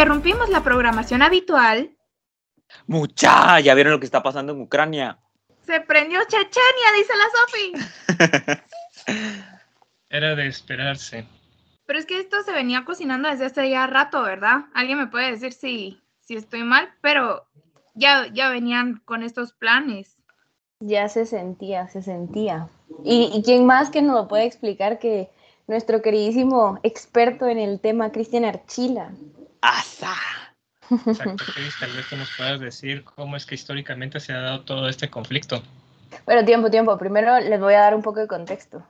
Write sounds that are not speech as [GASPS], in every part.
interrumpimos la programación habitual. Mucha, ya vieron lo que está pasando en Ucrania. Se prendió Chechenia, dice la Sofi. [LAUGHS] Era de esperarse. Pero es que esto se venía cocinando desde hace ya rato, ¿verdad? Alguien me puede decir si, si estoy mal, pero ya, ya venían con estos planes. Ya se sentía, se sentía. ¿Y, y quién más que nos lo puede explicar que nuestro queridísimo experto en el tema, Cristian Archila? ¡Asa! Exacto, Chris, tal vez tú nos puedas decir cómo es que históricamente se ha dado todo este conflicto. Bueno, tiempo, tiempo. Primero les voy a dar un poco de contexto.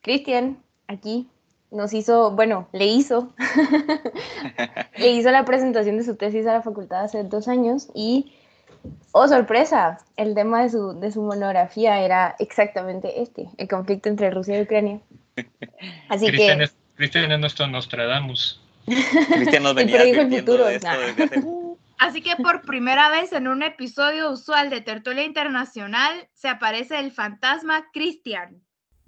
Cristian, aquí, nos hizo, bueno, le hizo, [LAUGHS] le hizo la presentación de su tesis a la facultad hace dos años y, oh sorpresa, el tema de su, de su monografía era exactamente este, el conflicto entre Rusia y Ucrania. Así Cristian que... es, Cristian es nuestro Nostradamus. Cristian nos [LAUGHS] venía el advirtiendo futuro, de esto nah. desde hace... [LAUGHS] Así que por primera vez en un episodio usual de Tertulia Internacional se aparece el fantasma Cristian.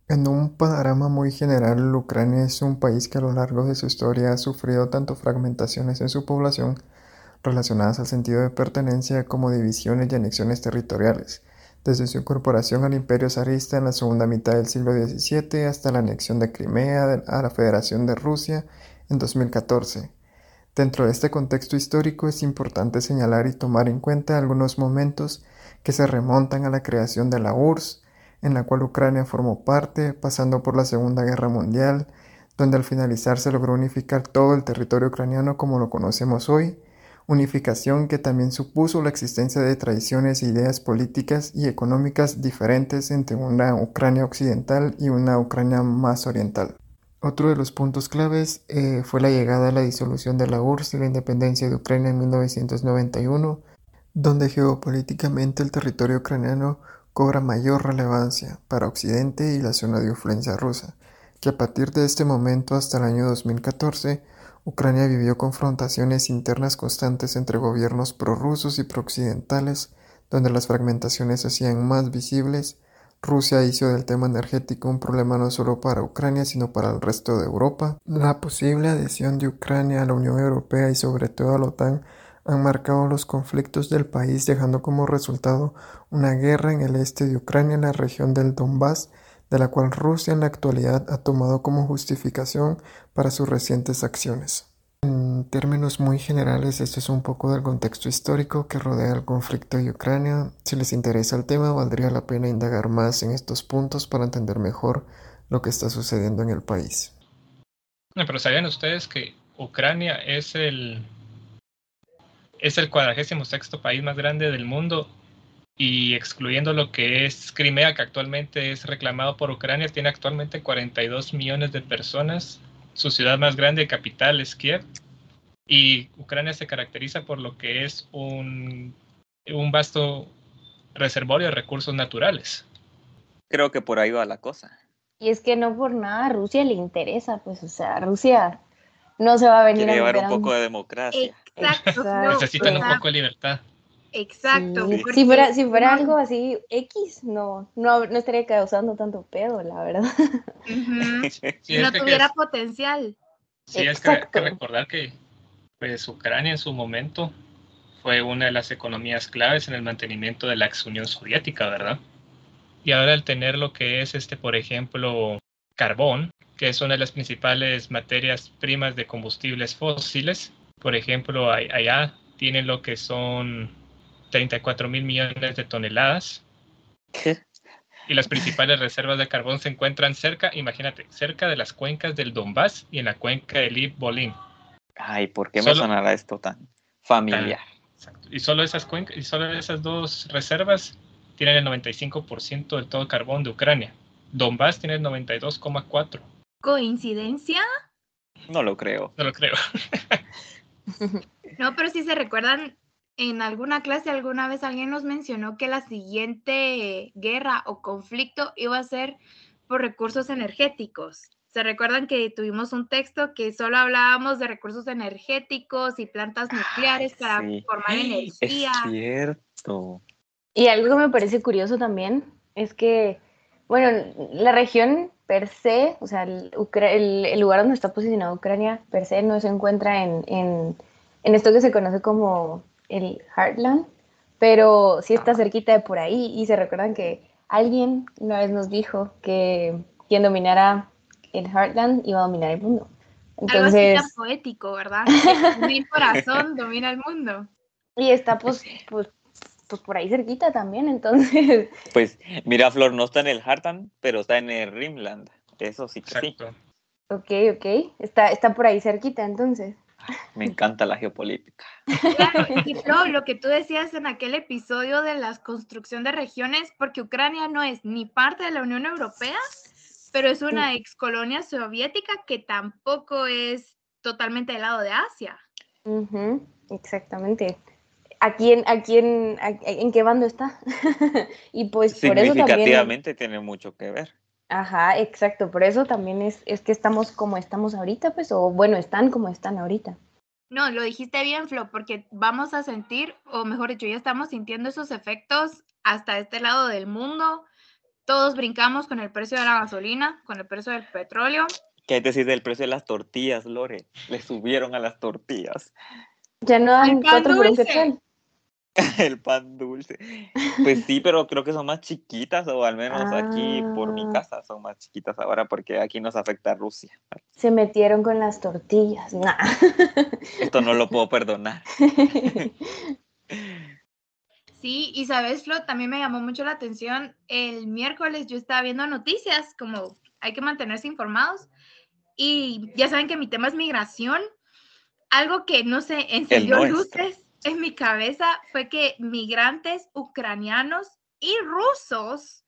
En un panorama muy general, Ucrania es un país que a lo largo de su historia ha sufrido tanto fragmentaciones en su población relacionadas al sentido de pertenencia como divisiones y anexiones territoriales, desde su incorporación al imperio zarista en la segunda mitad del siglo XVII hasta la anexión de Crimea a la Federación de Rusia en 2014. Dentro de este contexto histórico es importante señalar y tomar en cuenta algunos momentos que se remontan a la creación de la URSS, en la cual Ucrania formó parte, pasando por la Segunda Guerra Mundial, donde al finalizar se logró unificar todo el territorio ucraniano como lo conocemos hoy, unificación que también supuso la existencia de tradiciones e ideas políticas y económicas diferentes entre una Ucrania occidental y una Ucrania más oriental. Otro de los puntos claves eh, fue la llegada a la disolución de la URSS y la independencia de Ucrania en 1991, donde geopolíticamente el territorio ucraniano cobra mayor relevancia para Occidente y la zona de influencia rusa, que a partir de este momento hasta el año 2014, Ucrania vivió confrontaciones internas constantes entre gobiernos prorrusos y prooccidentales, donde las fragmentaciones se hacían más visibles. Rusia hizo del tema energético un problema no solo para Ucrania, sino para el resto de Europa. La posible adhesión de Ucrania a la Unión Europea y sobre todo a la OTAN han marcado los conflictos del país, dejando como resultado una guerra en el este de Ucrania, en la región del Donbass, de la cual Rusia en la actualidad ha tomado como justificación para sus recientes acciones. En términos muy generales, esto es un poco del contexto histórico que rodea el conflicto de Ucrania. Si les interesa el tema, valdría la pena indagar más en estos puntos para entender mejor lo que está sucediendo en el país. No, pero ¿sabían ustedes que Ucrania es el es el cuadragésimo sexto país más grande del mundo y excluyendo lo que es Crimea, que actualmente es reclamado por Ucrania, tiene actualmente 42 millones de personas. Su ciudad más grande, capital, es Kiev. Y Ucrania se caracteriza por lo que es un, un vasto reservorio de recursos naturales. Creo que por ahí va la cosa. Y es que no por nada a Rusia le interesa, pues, o sea, Rusia no se va a venir Quiere a llevar un poco de democracia. Exacto. Exacto. no, Necesitan o un poco de libertad. Exacto. Sí. Si fuera, si fuera algo así X, no, no, no estaría causando tanto pedo, la verdad. Ujú, Sí, [LAUGHS] Si es no tuviera potencial. Sí, es que hay que recordar que pues, Ucrania en su momento fue una de las economías claves en el mantenimiento de la ex Unión Soviética, ¿verdad? Y ahora al tener lo que es, este, por ejemplo, carbón, que es una de las principales materias primas de combustibles fósiles, por ejemplo, allá tienen lo que son 34 mil millones de toneladas y las principales reservas de carbón se encuentran cerca, imagínate, cerca de las cuencas del Donbass y en la cuenca del Ib-Bolín. Ay, ¿por qué me Solo- sonará esto tan familiar? Exacto. Y solo esas cuencas, y solo esas dos reservas tienen el 95% del todo carbón de Ucrania. Donbass tiene el 92,4. ¿Coincidencia? No lo creo. No lo creo. [LAUGHS] No, pero si se recuerdan, en alguna clase alguna vez alguien nos mencionó que la siguiente guerra o conflicto iba a ser por recursos energéticos. ¿Se recuerdan que tuvimos un texto que solo hablábamos de recursos energéticos y plantas nucleares para sí. formar [GASPS] Es energía? cierto. Y algo que me parece curioso también es que, bueno, la región per se, o sea, el, Ucra- el- el lugar donde está posicionada Ucrania per se no se encuentra en, en- en esto que se conoce como el Heartland, pero sí está cerquita de por ahí y se recuerdan que alguien una vez nos dijo que quien dominara el Heartland iba a dominar el mundo. Algo así tan poético, ¿verdad? [LAUGHS] Mi corazón domina el mundo. Y está pues, pues, pues por ahí cerquita también, entonces. [LAUGHS] Pues mira, Flor no está en el Heartland, pero está en el Rimland. Eso sí que sí. Ok, ok. Está, está por ahí cerquita entonces. Me encanta la geopolítica. Claro, y Flo, lo que tú decías en aquel episodio de la construcción de regiones, porque Ucrania no es ni parte de la Unión Europea, pero es una ex colonia soviética que tampoco es totalmente del lado de Asia. exactamente. ¿A quién, a quién, en qué bando está? [LAUGHS] y pues por eso también... tiene mucho que ver. Ajá, exacto. Por eso también es, es que estamos como estamos ahorita, pues, o bueno, están como están ahorita. No, lo dijiste bien, Flo, porque vamos a sentir, o mejor dicho, ya estamos sintiendo esos efectos hasta este lado del mundo. Todos brincamos con el precio de la gasolina, con el precio del petróleo. ¿Qué hay que decir del precio de las tortillas, Lore? Le subieron a las tortillas. Ya no hay cuatro por el [LAUGHS] pan dulce. Pues sí, pero creo que son más chiquitas, o al menos aquí por mi ah. casa son más chiquitas ahora, porque aquí nos afecta Rusia. Se metieron con las tortillas. [LAUGHS] Esto no lo puedo perdonar. [LAUGHS] Sí, y sabes, Flo, también me llamó mucho la atención. El miércoles yo estaba viendo noticias, como hay que mantenerse informados, y ya saben que mi tema es migración. Algo que no sé, encendió luces en mi cabeza fue que migrantes ucranianos y rusos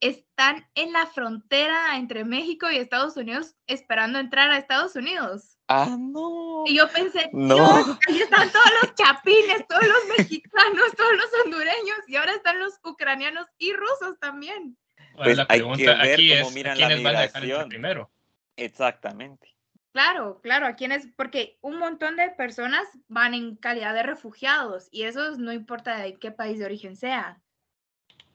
están en la frontera entre México y Estados Unidos esperando entrar a Estados Unidos. Ah, no. Y yo pensé, no. ahí están todos los chapines, todos los mexicanos, todos los hondureños, y ahora están los ucranianos y rusos también. Pues la pregunta aquí es, ¿quiénes van a dejar primero? Exactamente. Claro, claro, a quienes, porque un montón de personas van en calidad de refugiados y eso no importa de qué país de origen sea.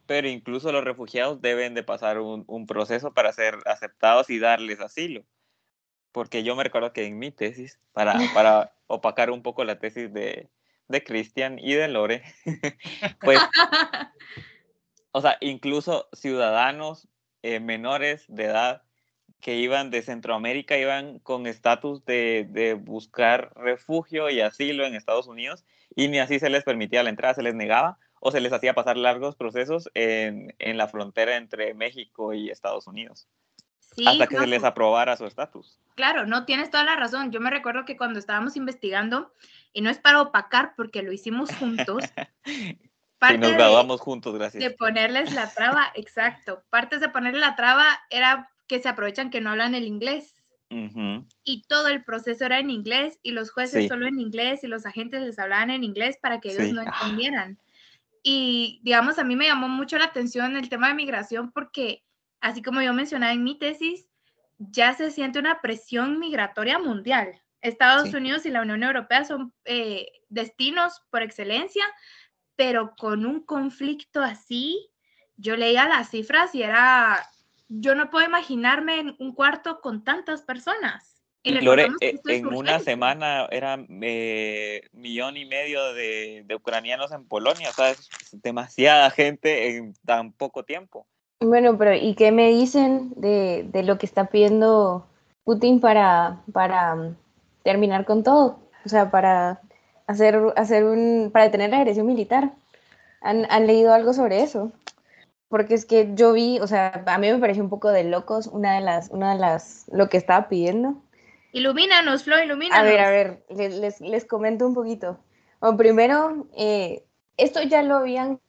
Pero incluso los refugiados deben de pasar un, proceso para ser aceptados y darles asilo. Porque yo me recuerdo que en mi tesis, para, [LAUGHS] para opacar un poco la tesis de, de Cristian y de Lore, [LAUGHS] pues, [LAUGHS] o sea, incluso ciudadanos eh, menores de edad que iban de Centroamérica iban con estatus de, de, buscar refugio y asilo en Estados Unidos y ni así se les permitía la entrada, se les negaba o se les hacía pasar largos procesos en, en la frontera entre México y Estados Unidos. hasta que se les aprobara su estatus. Claro, no tienes toda la razón. Yo me recuerdo que cuando estábamos investigando, y no es para opacar porque lo hicimos juntos, [LAUGHS] y nos graduamos juntos, gracias. De ponerles la traba, exacto. Partes de ponerle la traba era que se aprovechan que no hablan el inglés. Y todo el proceso era en inglés y los jueces solo en inglés y los agentes les hablaban en inglés para que ellos no ah. entendieran. Y digamos, a mí me llamó mucho la atención el tema de migración porque, así como yo mencionaba en mi tesis, ya se siente una presión migratoria mundial. Estados Unidos y la Unión Europea son eh, destinos por excelencia, pero con un conflicto así, yo leía las cifras y era yo no puedo imaginarme en un cuarto con tantas personas. Y Lore, eh, en una semana eran eh, millón y medio de, ucranianos en Polonia, o sea, es demasiada gente en tan poco tiempo. Bueno, pero ¿y qué me dicen de, lo que está pidiendo Putin para, para um, terminar con todo? O sea, para hacer, hacer un, para detener la agresión militar. ¿Han, ¿Han leído algo sobre eso? Porque es que yo vi, o sea, a mí me pareció un poco de locos una de las, una de las, lo que estaba pidiendo. Ilumínanos, Flo, ilumínanos. A ver, a ver, les, les, comento un poquito. Bueno, primero, eh, esto ya lo habían,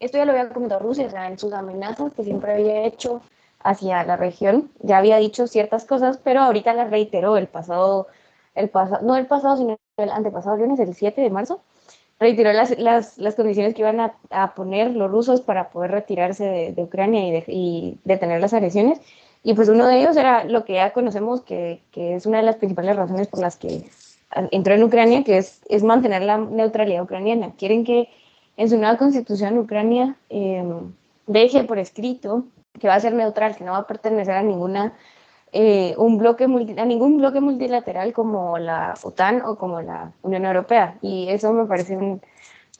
esto ya lo había comentado Rusia, o sea, en sus amenazas que siempre había hecho hacia la región, ya había dicho ciertas cosas, pero ahorita las reiteró el pasado, el pasado, no el pasado, sino el antepasado lunes, el 7 de marzo, retiró las, las, las, condiciones que iban a, a, poner los rusos para poder retirarse de, Ucrania y, de, y, detener las agresiones. Y pues uno de ellos era lo que ya conocemos, que, que, es una de las principales razones por las que entró en Ucrania, que es, es mantener la neutralidad ucraniana. Quieren que en su nueva constitución Ucrania eh, deje por escrito que va a ser neutral, que no va a pertenecer a ninguna eh, un bloque a ningún bloque multilateral como la OTAN o como la Unión Europea. Y eso me parece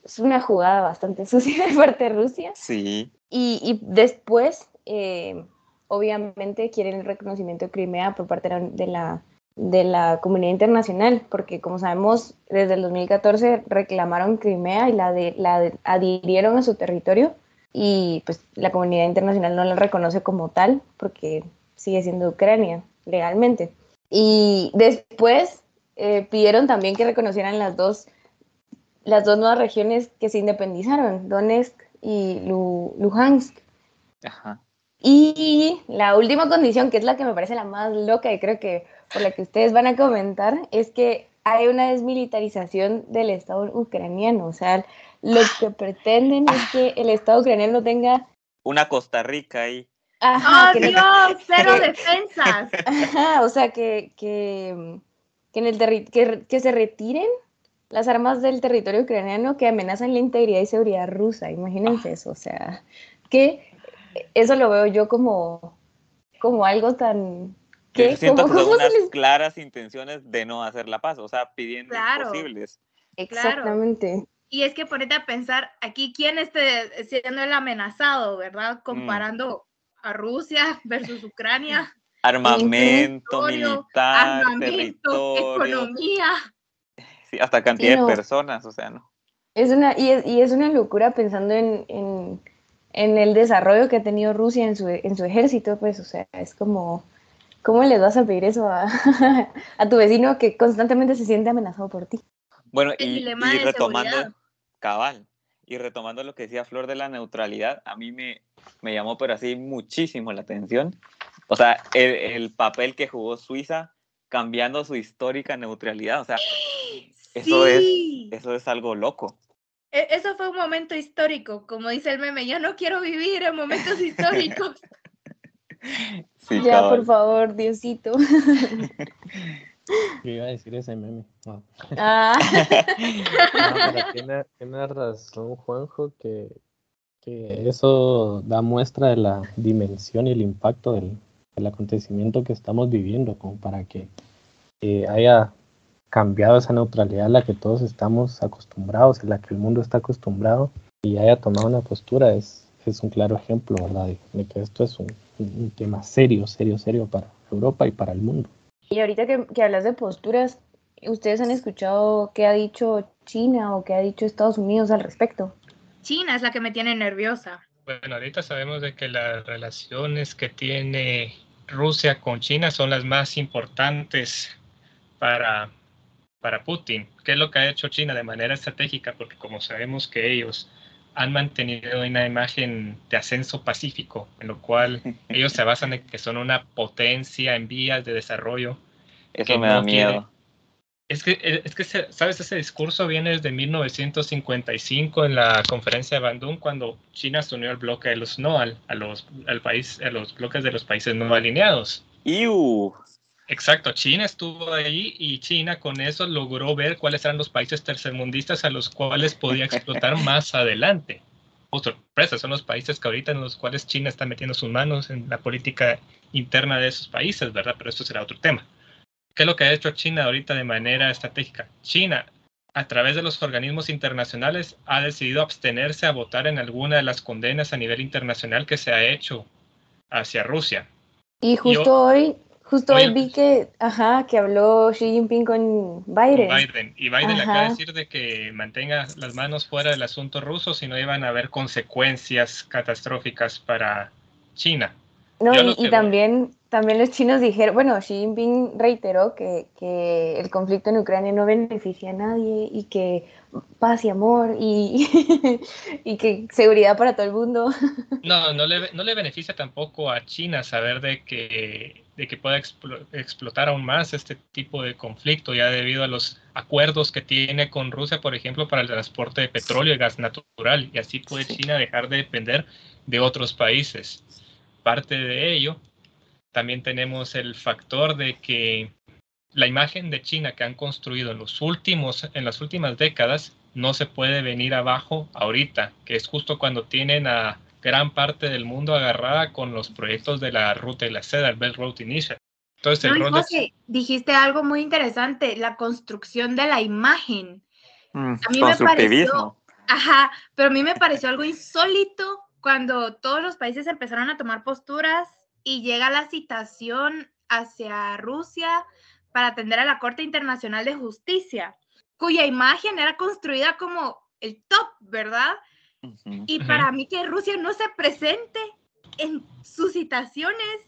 es una jugada bastante [LAUGHS] sucia de parte de Rusia. Sí. Y, y después, eh, obviamente, quieren el reconocimiento de Crimea por parte de la, de la comunidad internacional, porque como sabemos, desde el 2014 reclamaron Crimea y la, de, la adhirieron a su territorio y pues la comunidad internacional no la reconoce como tal porque sigue siendo Ucrania legalmente. Y después eh, pidieron también que reconocieran las dos, las dos nuevas regiones que se independizaron, Donetsk y Luhansk. Y la última condición, que es la que me parece la más loca y creo que por la que ustedes van a comentar, es que hay una desmilitarización del Estado ucraniano. O sea, lo que pretenden es que el Estado ucraniano tenga... Una Costa Rica ahí. Ajá, ¡Oh, Dios! ¡Cero defensas! [LAUGHS] Ajá, o sea, que, que, que en el que, que se retiren las armas del territorio ucraniano que amenazan la integridad y seguridad rusa. Imagínense eso, o sea, que eso lo veo yo como, como algo tan... que siento que son unas claras intenciones de no hacer la paz, o sea, pidiendo claro, imposibles. Exactamente. Y es que ponete a pensar aquí quién está siendo el amenazado, ¿verdad? Mm. A Rusia versus Ucrania. Armamento, militar, armamento, economía. Sí, hasta cantidad de personas, o sea, ¿no? Es una, y, es, y es una locura pensando en, en, en, el desarrollo que ha tenido Rusia en su, en su ejército, pues, o sea, es como, ¿cómo le vas a pedir eso a, [LAUGHS] a tu vecino que constantemente se siente amenazado por ti? Bueno, y, y retomando, cabal, y retomando lo que decía Flor de la neutralidad, a mí me, me llamó pero así muchísimo la atención. O sea, el, papel que jugó Suiza cambiando su histórica neutralidad. O sea, eso, es, eso es algo loco. E, eso fue un momento histórico, como dice el meme, yo no quiero vivir en momentos [LAUGHS] históricos. Ya, por favor, Diosito. Yo iba a decir ese meme. Ah. [LAUGHS] tiene, razón Juanjo que, que, eso da muestra de la dimensión y el impacto del, acontecimiento que estamos viviendo, como para que haya cambiado esa neutralidad a la que todos estamos acostumbrados, a la que el mundo está acostumbrado y haya tomado una postura es, es un claro ejemplo, ¿verdad? De, que esto es un, un tema serio, serio, serio para Europa y para el mundo. Y ahorita que, que, hablas de posturas, ¿ustedes han escuchado qué ha dicho China o qué ha dicho Estados Unidos al respecto? China es la que me tiene nerviosa. Bueno, ahorita sabemos de que las relaciones que tiene Rusia con China son las más importantes para, para Putin. ¿Qué es lo que ha hecho China de manera estratégica? Porque como sabemos que ellos han mantenido una imagen de ascenso pacífico, en lo cual [LAUGHS] ellos se basan en que son una potencia en vías de desarrollo. Eso me da miedo. Es que, es que, ¿sabes? Ese discurso viene desde 1955 en la conferencia de Bandung, cuando China se unió al bloque de los no, al, a, los, al país, a los bloques de los países no alineados. ¡Iu! Exacto, China estuvo ahí y China con eso logró ver cuáles eran los países tercermundistas a los cuales podía explotar [LAUGHS] más adelante. Oh, sorpresa, son los países que ahorita en los cuales China está metiendo sus manos en la política interna de esos países, ¿verdad? Pero esto será otro tema. ¿Qué es lo que ha hecho China ahorita de manera estratégica? China, a través de los organismos internacionales, ha decidido abstenerse a votar en alguna de las condenas a nivel internacional que se ha hecho hacia Rusia. Y justo hoy Justo hoy vi que, ajá, que habló Xi Jinping con Biden. Biden. Y Biden le acaba de decir de que mantenga las manos fuera del asunto ruso, si no iban a haber consecuencias catastróficas para China. No, y, también, también los chinos dijeron, bueno, Xi Jinping reiteró que, que, el conflicto en Ucrania no beneficia a nadie y que paz y amor y, [LAUGHS] y que seguridad para todo el mundo. No, no le, no le beneficia tampoco a China saber de que, de que pueda explotar aún más este tipo de conflicto, ya debido a los acuerdos que tiene con Rusia, por ejemplo, para el transporte de petróleo y gas natural, y así puede China dejar de depender de otros países. Parte de ello, también tenemos el factor de que la imagen de China que han construido en, los últimos, en las últimas décadas no se puede venir abajo ahorita, que es justo cuando tienen a gran parte del mundo agarrada con los proyectos de la ruta de la seda, el Belt Road Initiative. Entonces, el No, y rol de- José, dijiste algo muy interesante, la construcción de la imagen. Mm, A mí me constructivismo. Ajá, pero a mí me pareció algo insólito cuando todos los países empezaron a tomar posturas y llega la citación hacia Rusia para atender a la Corte Internacional de Justicia, cuya imagen era construida como el top, ¿verdad? Y para mí que Rusia no se presente en sus citaciones,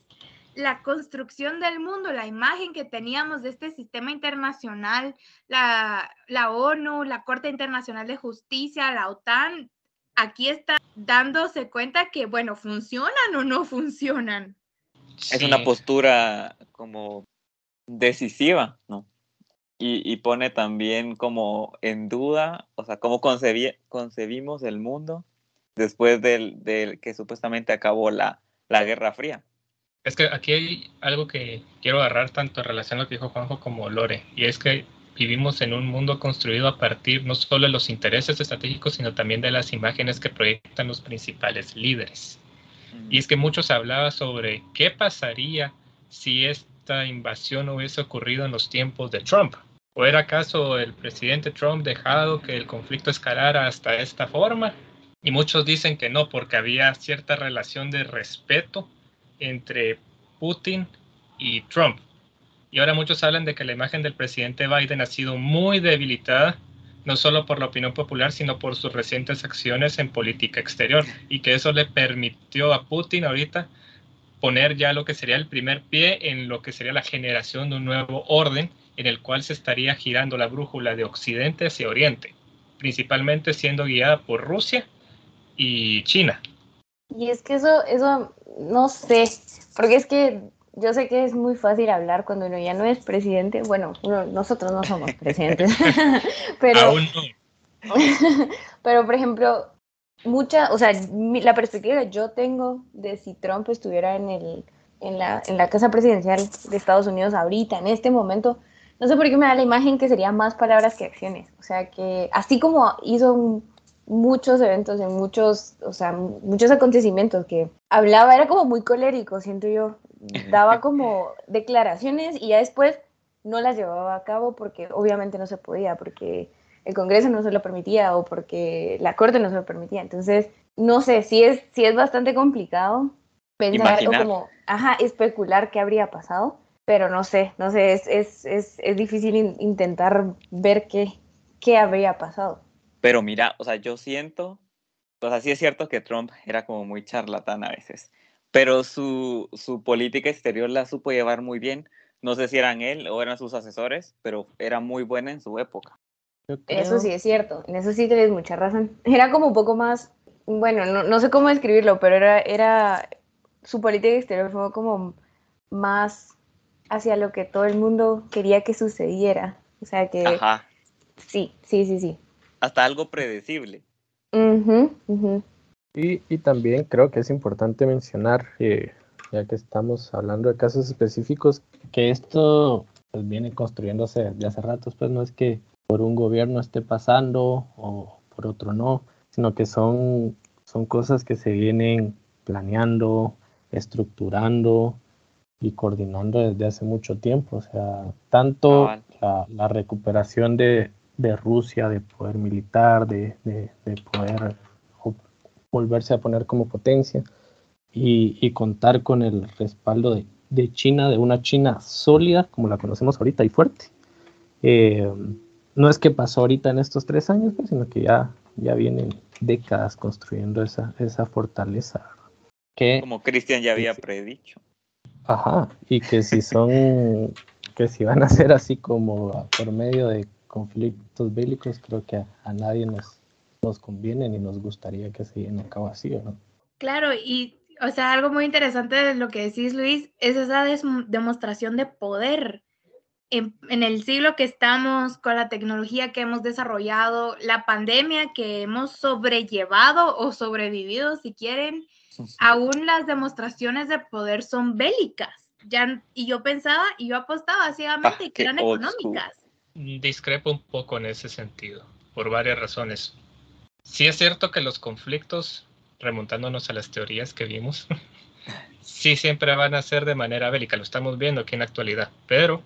la construcción del mundo, la imagen que teníamos de este sistema internacional, la, la ONU, la Corte Internacional de Justicia, la OTAN, aquí está dándose cuenta que, bueno, funcionan o no funcionan. Es una Sí. postura como decisiva, ¿no? Y, y pone también como en duda, o sea, cómo concebi- concebimos el mundo después del, del que supuestamente acabó la, la Guerra Fría. Es que aquí hay algo que quiero agarrar tanto en relación a lo que dijo Juanjo como Lore, y es que vivimos en un mundo construido a partir no solo de los intereses estratégicos, sino también de las imágenes que proyectan los principales líderes. Y es que muchos hablaban sobre qué pasaría si esta invasión hubiese ocurrido en los tiempos de Trump. ¿O era acaso el presidente Trump dejado que el conflicto escalara hasta esta forma? Y muchos dicen que no, porque había cierta relación de respeto entre Putin y Trump. Y ahora muchos hablan de que la imagen del presidente Biden ha sido muy debilitada, no solo por la opinión popular, sino por sus recientes acciones en política exterior, y que eso le permitió a Putin ahorita poner ya lo que sería el primer pie en lo que sería la generación de un nuevo orden en el cual se estaría girando la brújula de Occidente hacia Oriente, principalmente siendo guiada por Rusia y China. Y es que eso, eso, no sé, porque es que yo sé que es muy fácil hablar cuando uno ya no es presidente. Bueno, uno- nosotros no somos presidentes, [LAUGHS] pero, Aún no. [LAUGHS] pero por ejemplo, mucha, o sea, mi- la perspectiva que yo tengo de si Trump estuviera en el, en la, en la casa presidencial de Estados Unidos ahorita, en este momento, no sé por qué me da la imagen que sería más palabras que acciones. O sea, que así como hizo un- muchos eventos, en muchos, o sea, muchos acontecimientos que hablaba, era como muy colérico, siento yo. Daba [LAUGHS] como declaraciones y ya después no las llevaba a cabo porque obviamente no se podía, porque el Congreso no se lo permitía o porque la Corte no se lo permitía. Entonces, no sé, sí es, sí es bastante complicado pensar Imaginar. o como, ajá, especular qué habría pasado, pero no sé, no sé, es, es, es, es difícil in- intentar ver qué, qué habría pasado. Pero mira, o sea, yo siento, o sea, sí es cierto que Trump era como muy charlatán a veces, pero su, su política exterior la supo llevar muy bien. No sé si eran él o eran sus asesores, pero era muy buena en su época. Yo Eso creo- sí es cierto, en eso sí tienes mucha razón. [LAUGHS] Era como un poco más, bueno, no, no sé cómo describirlo, pero era, era, su política exterior fue como más hacia lo que todo el mundo quería que sucediera. O sea que Ajá, sí, sí, sí, sí. hasta algo predecible. Ujú. Y, y también creo que es importante mencionar, eh, ya que estamos hablando de casos específicos, que esto pues, viene construyéndose de hace ratos, pues no es que por un gobierno esté pasando o por otro no, sino que son, son cosas que se vienen planeando, estructurando y coordinando desde hace mucho tiempo. O sea, tanto Cabal. la, la recuperación de, de Rusia, de poder militar, de, de, de poder volverse a poner como potencia y, y contar con el respaldo de, de China, de una China sólida como la conocemos ahorita y fuerte. Eh, no es que pasó ahorita en estos tres años, pues, sino que ya, ya vienen décadas construyendo esa, esa fortaleza. Que, Como Cristian ya había predicho. Ajá, y que si son, que si van a ser así como por medio de conflictos bélicos, creo que a, a nadie nos, nos conviene ni nos gustaría que se lleven a cabo así, ¿no? Claro, y o sea, algo muy interesante de lo que decís, Luis, es esa demostración de poder. En, en el siglo que estamos, con la tecnología que hemos desarrollado, la pandemia que hemos sobrellevado o sobrevivido, si quieren, aún las demostraciones de poder son bélicas. Ya, y yo pensaba y yo apostaba ciegamente Ah, que eran school. económicas. Discrepo un poco en ese sentido, por varias razones. Sí es cierto que los conflictos, remontándonos a las teorías que vimos, [LAUGHS] sí siempre van a ser de manera bélica, lo estamos viendo aquí en la actualidad, pero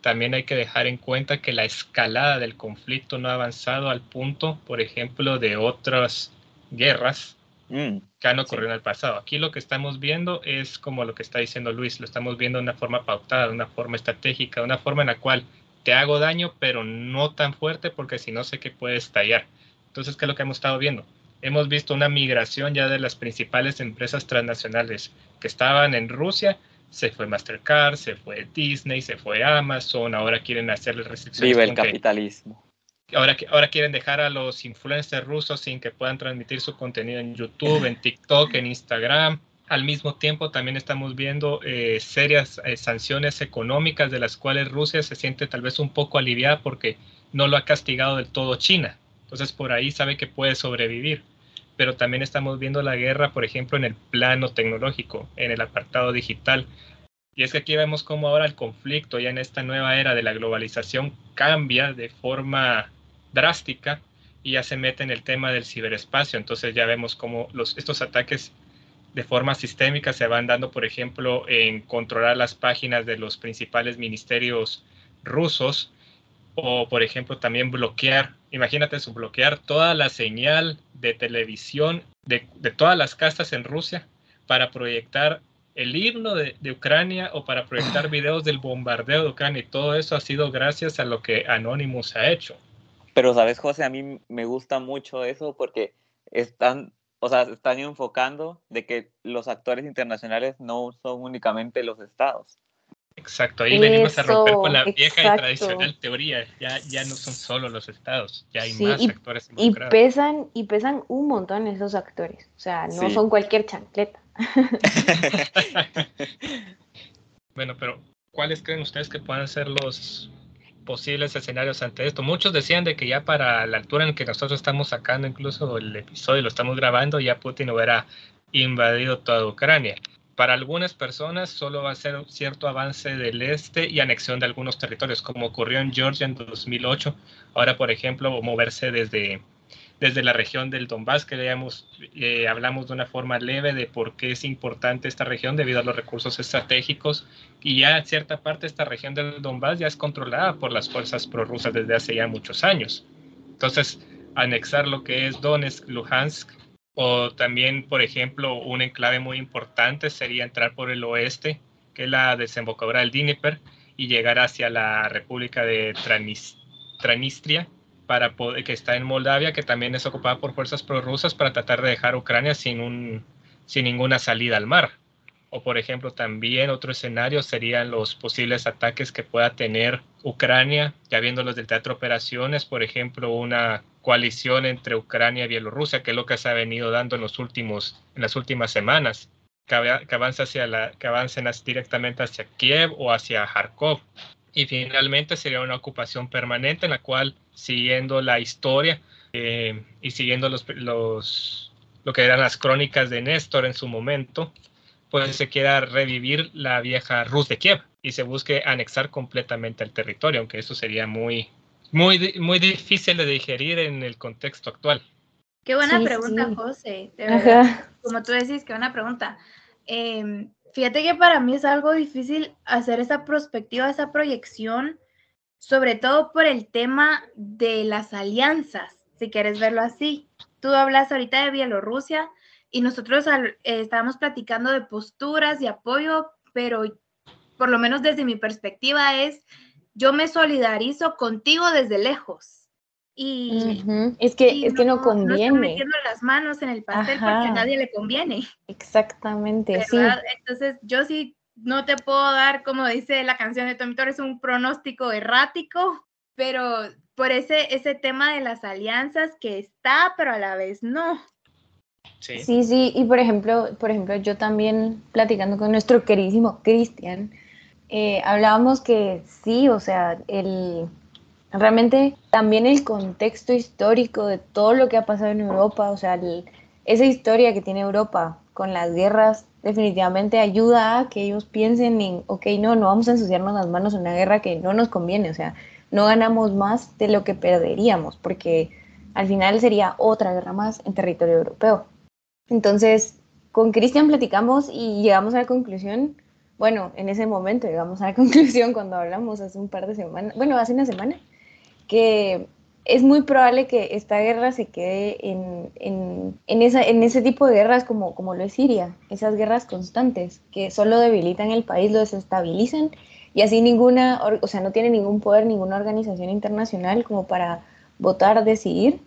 también hay que dejar en cuenta que la escalada del conflicto no ha avanzado al punto, por ejemplo, de otras guerras Mm, que han ocurrido en el pasado. Aquí lo que estamos viendo es como lo que está diciendo Luis, lo estamos viendo de una forma pautada, de una forma estratégica, de una forma en la cual te hago daño, pero no tan fuerte porque si no sé que puede estallar. Entonces, ¿qué es lo que hemos estado viendo? Hemos visto una migración ya de las principales empresas transnacionales que estaban en Rusia, se fue Mastercard, se fue Disney, se fue Amazon, ahora quieren hacerle restricciones. Viva el capitalismo. Ahora, ahora quieren dejar a los influencers rusos sin que puedan transmitir su contenido en YouTube, en TikTok, en Instagram. Al mismo tiempo, también estamos viendo eh, serias eh, sanciones económicas de las cuales Rusia se siente tal vez un poco aliviada porque no lo ha castigado del todo China. Entonces, por ahí sabe que puede sobrevivir. Pero también estamos viendo la guerra, por ejemplo, en el plano tecnológico, en el apartado digital. Y es que aquí vemos cómo ahora el conflicto, ya en esta nueva era de la globalización, cambia de forma drástica y ya se mete en el tema del ciberespacio. Entonces ya vemos cómo estos ataques de forma sistémica se van dando, por ejemplo, en controlar las páginas de los principales ministerios rusos o, por ejemplo, también bloquear, imagínate eso, bloquear toda la señal de televisión de, de todas las castas en Rusia para proyectar el himno de, de, Ucrania o para proyectar videos del bombardeo de Ucrania. Y todo eso ha sido gracias a lo que Anonymous ha hecho. Pero, ¿sabes, José? A mí me gusta mucho eso porque están, o sea, están enfocando de que los actores internacionales no son únicamente los estados. Exacto, ahí venimos a romper con la vieja y tradicional teoría. Ya, ya no son solo los estados, ya hay Sí, más y- actores Y involucrados. pesan, y pesan un montón esos actores. O sea, no Sí. son cualquier chancleta. [LAUGHS] Bueno, pero ¿cuáles creen ustedes que puedan ser los posibles escenarios ante esto? Muchos decían de que ya para la altura en que nosotros estamos sacando incluso el episodio, lo estamos grabando, ya Putin hubiera invadido toda Ucrania. Para algunas personas solo va a ser cierto avance del este y anexión de algunos territorios, como ocurrió en Georgia en 2008. Ahora, por ejemplo, moverse desde, desde la región del Donbass, que leamos, eh, hablamos de una forma leve de por qué es importante esta región debido a los recursos estratégicos y ya en cierta parte esta región del Donbass ya es controlada por las fuerzas prorrusas desde hace ya muchos años. Entonces, anexar lo que es Donetsk, Luhansk, o también, por ejemplo, un enclave muy importante sería entrar por el oeste, que es la desembocadura del Dnieper, y llegar hacia la República de Transnistria, para poder, que está en Moldavia, que también es ocupada por fuerzas prorrusas, para tratar de dejar Ucrania sin, un, sin ninguna salida al mar. O, por ejemplo, también otro escenario serían los posibles ataques que pueda tener Ucrania, ya viendo los del teatro operaciones, por ejemplo, una coalición entre Ucrania y Bielorrusia, que es lo que se ha venido dando en, los últimos, en las últimas semanas, que, ava- que, avance hacia la, que avancen directamente hacia Kiev o hacia Kharkov. Y finalmente sería una ocupación permanente en la cual, siguiendo la historia eh, y siguiendo los, los, lo que eran las crónicas de Néstor en su momento, pues se quiera revivir la vieja Rus de Kiev y se busque anexar completamente el territorio, aunque eso sería muy, muy, muy difícil de digerir en el contexto actual. Qué buena Sí, pregunta, sí. José. De verdad. Ajá. Como tú decís, qué buena pregunta. Em, fíjate que para mí es algo difícil hacer esa perspectiva, esa proyección, sobre todo por el tema de las alianzas, si quieres verlo así. Tú hablas ahorita de Bielorrusia y nosotros eh, estábamos platicando de posturas y apoyo, pero por lo menos desde mi perspectiva es, yo me solidarizo contigo desde lejos. Y. Es que, y es que no No estoy conviene. metiendo las manos en el pastel porque a nadie le conviene. Exactamente, sí. Entonces, yo sí no te puedo dar, como dice la canción de Tommy Torres, un pronóstico errático, pero por ese, ese tema de las alianzas que está, pero a la vez no. Sí. Sí, sí, y por ejemplo, por ejemplo, yo también platicando con nuestro queridísimo Cristian, eh, hablábamos que sí, o sea, el, realmente también el contexto histórico de todo lo que ha pasado en Europa, o sea, el- esa historia que tiene Europa con las guerras definitivamente ayuda a que ellos piensen en, ok, no, no vamos a ensuciarnos las manos en una guerra que no nos conviene, o sea, no ganamos más de lo que perderíamos, porque al final sería otra guerra más en territorio europeo. Entonces, con Cristian platicamos y llegamos a la conclusión, bueno, en ese momento llegamos a la [LAUGHS] conclusión cuando hablamos hace un par de semanas, bueno, hace una semana, que es muy probable que esta guerra se quede en, en, en, esa, en ese tipo de guerras como, como lo es Siria, esas guerras constantes que solo debilitan el país, lo desestabilizan y así ninguna, o sea, no tiene ningún poder, ninguna organización internacional como para votar, decidir.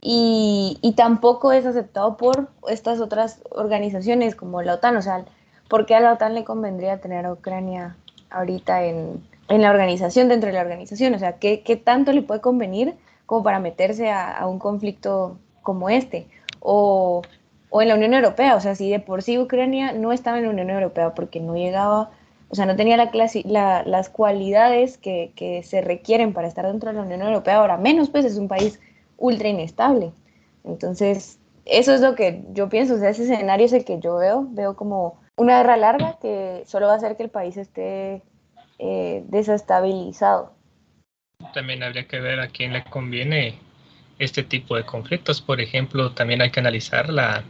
Y, y tampoco es aceptado por estas otras organizaciones como la OTAN, o sea, ¿por qué a la OTAN le convendría tener a Ucrania ahorita en, en la organización, dentro de la organización. O sea, ¿qué, qué tanto le puede convenir como para meterse a, a un conflicto como este? O, o, en la Unión Europea, o sea, si de por sí Ucrania no estaba en la Unión Europea porque no llegaba, o sea, no tenía la clase, la, las cualidades que, que, se requieren para estar dentro de la Unión Europea, ahora menos, pues es un país ultra inestable. Entonces, eso es lo que yo pienso, o sea, ese escenario es el que yo veo, veo como una guerra larga que solo va a hacer que el país esté eh, desestabilizado. También habría que ver a quién le conviene este tipo de conflictos. Por ejemplo, también hay que analizar la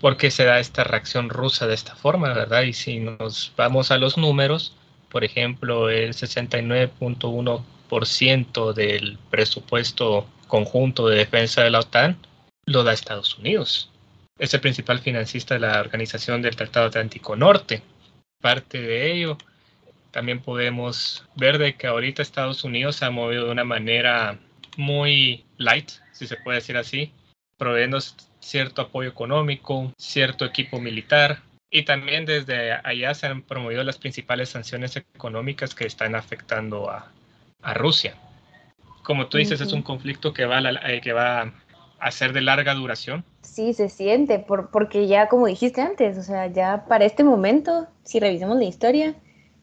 por qué se da esta reacción rusa de esta forma, ¿verdad? Y si nos vamos a los números, por ejemplo, el 69.1% del presupuesto conjunto de defensa de la OTAN lo da Estados Unidos. Es el principal financista de la Organización del Tratado Atlántico Norte. Parte de ello también podemos ver de que ahorita Estados Unidos se ha movido de una manera muy light, si se puede decir así, proveyendo cierto apoyo económico, cierto equipo militar, y también desde allá se han promovido las principales sanciones económicas que están afectando a, a Rusia. Como tú dices, uh -huh. es un conflicto que va, a la, eh, que va a ser de larga duración. Sí, se siente, por, porque ya como dijiste antes, o sea, ya para este momento, si revisamos la historia,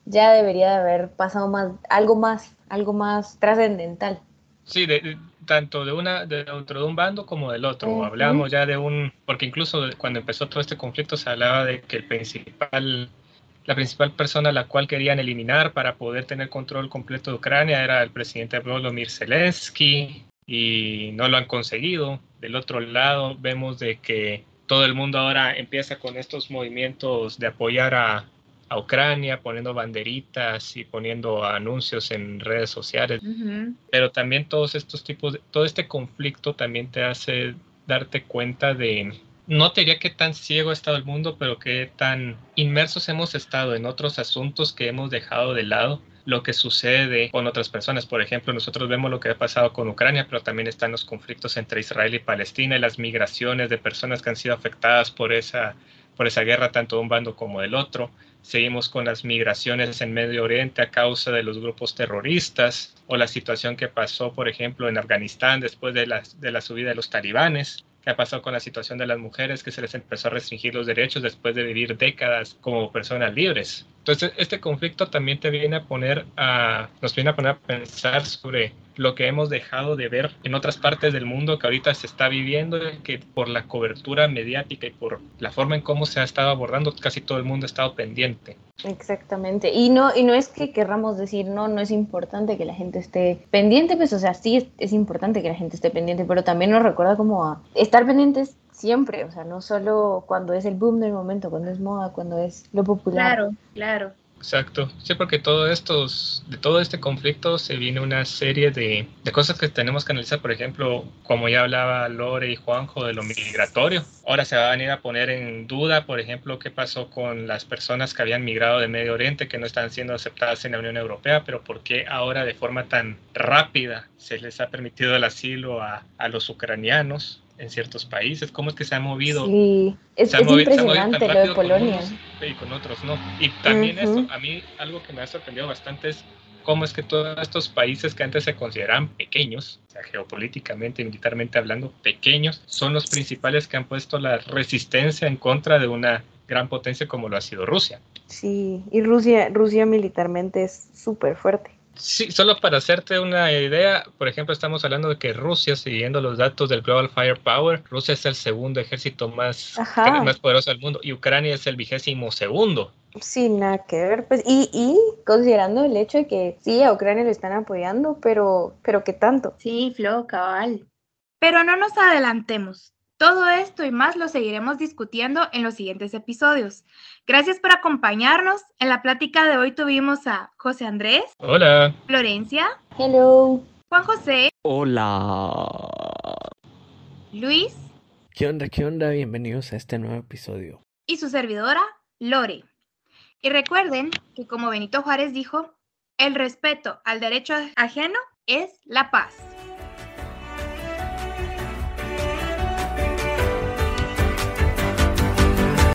ya debería de haber pasado más, algo más, algo más trascendental. Sí, de, de, tanto de una, de dentro de un bando como del otro. Uh -huh. Hablamos ya de un, porque incluso cuando empezó todo este conflicto se hablaba de que el principal, la principal persona a la cual querían eliminar para poder tener control completo de Ucrania era el presidente Volodymyr Zelensky y no lo han conseguido. Del otro lado vemos de que todo el mundo ahora empieza con estos movimientos de apoyar a, a Ucrania, poniendo banderitas y poniendo anuncios en redes sociales. Uh -huh. Pero también todos estos tipos, de, todo este conflicto también te hace darte cuenta de, no te diría que tan ciego ha estado el mundo, pero que tan inmersos hemos estado en otros asuntos que hemos dejado de lado lo que sucede con otras personas. Por ejemplo, nosotros vemos lo que ha pasado con Ucrania, pero también están los conflictos entre Israel y Palestina y las migraciones de personas que han sido afectadas por esa, por esa guerra, tanto de un bando como del otro. Seguimos con las migraciones en Medio Oriente a causa de los grupos terroristas o la situación que pasó, por ejemplo, en Afganistán después de la, de la subida de los talibanes. ¿Qué ha pasado con la situación de las mujeres que se les empezó a restringir los derechos después de vivir décadas como personas libres? Entonces, este conflicto también te viene a poner a, nos viene a poner a pensar sobre lo que hemos dejado de ver en otras partes del mundo que ahorita se está viviendo, que por la cobertura mediática y por la forma en cómo se ha estado abordando, casi todo el mundo ha estado pendiente. Exactamente. Y no, y no es que querramos decir, no, no es importante que la gente esté pendiente, pues, o sea, sí es, es importante que la gente esté pendiente, pero también nos recuerda como a estar pendientes siempre, o sea, no solo cuando es el boom del momento, cuando es moda, cuando es lo popular. Claro, claro. Exacto, sí, porque todo estos, de todo este conflicto se viene una serie de, de, cosas que tenemos que analizar, por ejemplo, como ya hablaba Lore y Juanjo de lo migratorio, ahora se va a venir a poner en duda, por ejemplo, qué pasó con las personas que habían migrado de Medio Oriente, que no están siendo aceptadas en la Unión Europea, pero por qué ahora de forma tan rápida se les ha permitido el asilo a, a los ucranianos, en ciertos países, cómo es que se ha movido. Sí, es, es movido, impresionante lo de Polonia. y con otros no. Y también uh -huh. eso, a mí algo que me ha sorprendido bastante es cómo es que todos estos países que antes se consideraban pequeños, o sea, geopolíticamente y militarmente hablando, pequeños, son los principales que han puesto la resistencia en contra de una gran potencia como lo ha sido Rusia. Sí, y Rusia, Rusia militarmente es súper fuerte. Sí, solo para hacerte una idea, por ejemplo, estamos hablando de que Rusia, siguiendo los datos del Global Firepower, Rusia es el segundo ejército más, más poderoso del mundo y Ucrania es el vigésimo segundo. Sí, nada que ver. Pues, y, y considerando el hecho de que sí, a Ucrania lo están apoyando, pero, pero ¿qué tanto? Sí, Flo, cabal. Pero no nos adelantemos. Todo esto y más lo seguiremos discutiendo en los siguientes episodios. Gracias por acompañarnos. En la plática de hoy tuvimos a José Andrés. Hola. Florencia. Hello. Juan José. Hola. Luis. ¿Qué onda? ¿Qué onda? Bienvenidos a este nuevo episodio. Y su servidora, Lore. Y recuerden que como Benito Juárez dijo, el respeto al derecho ajeno es la paz.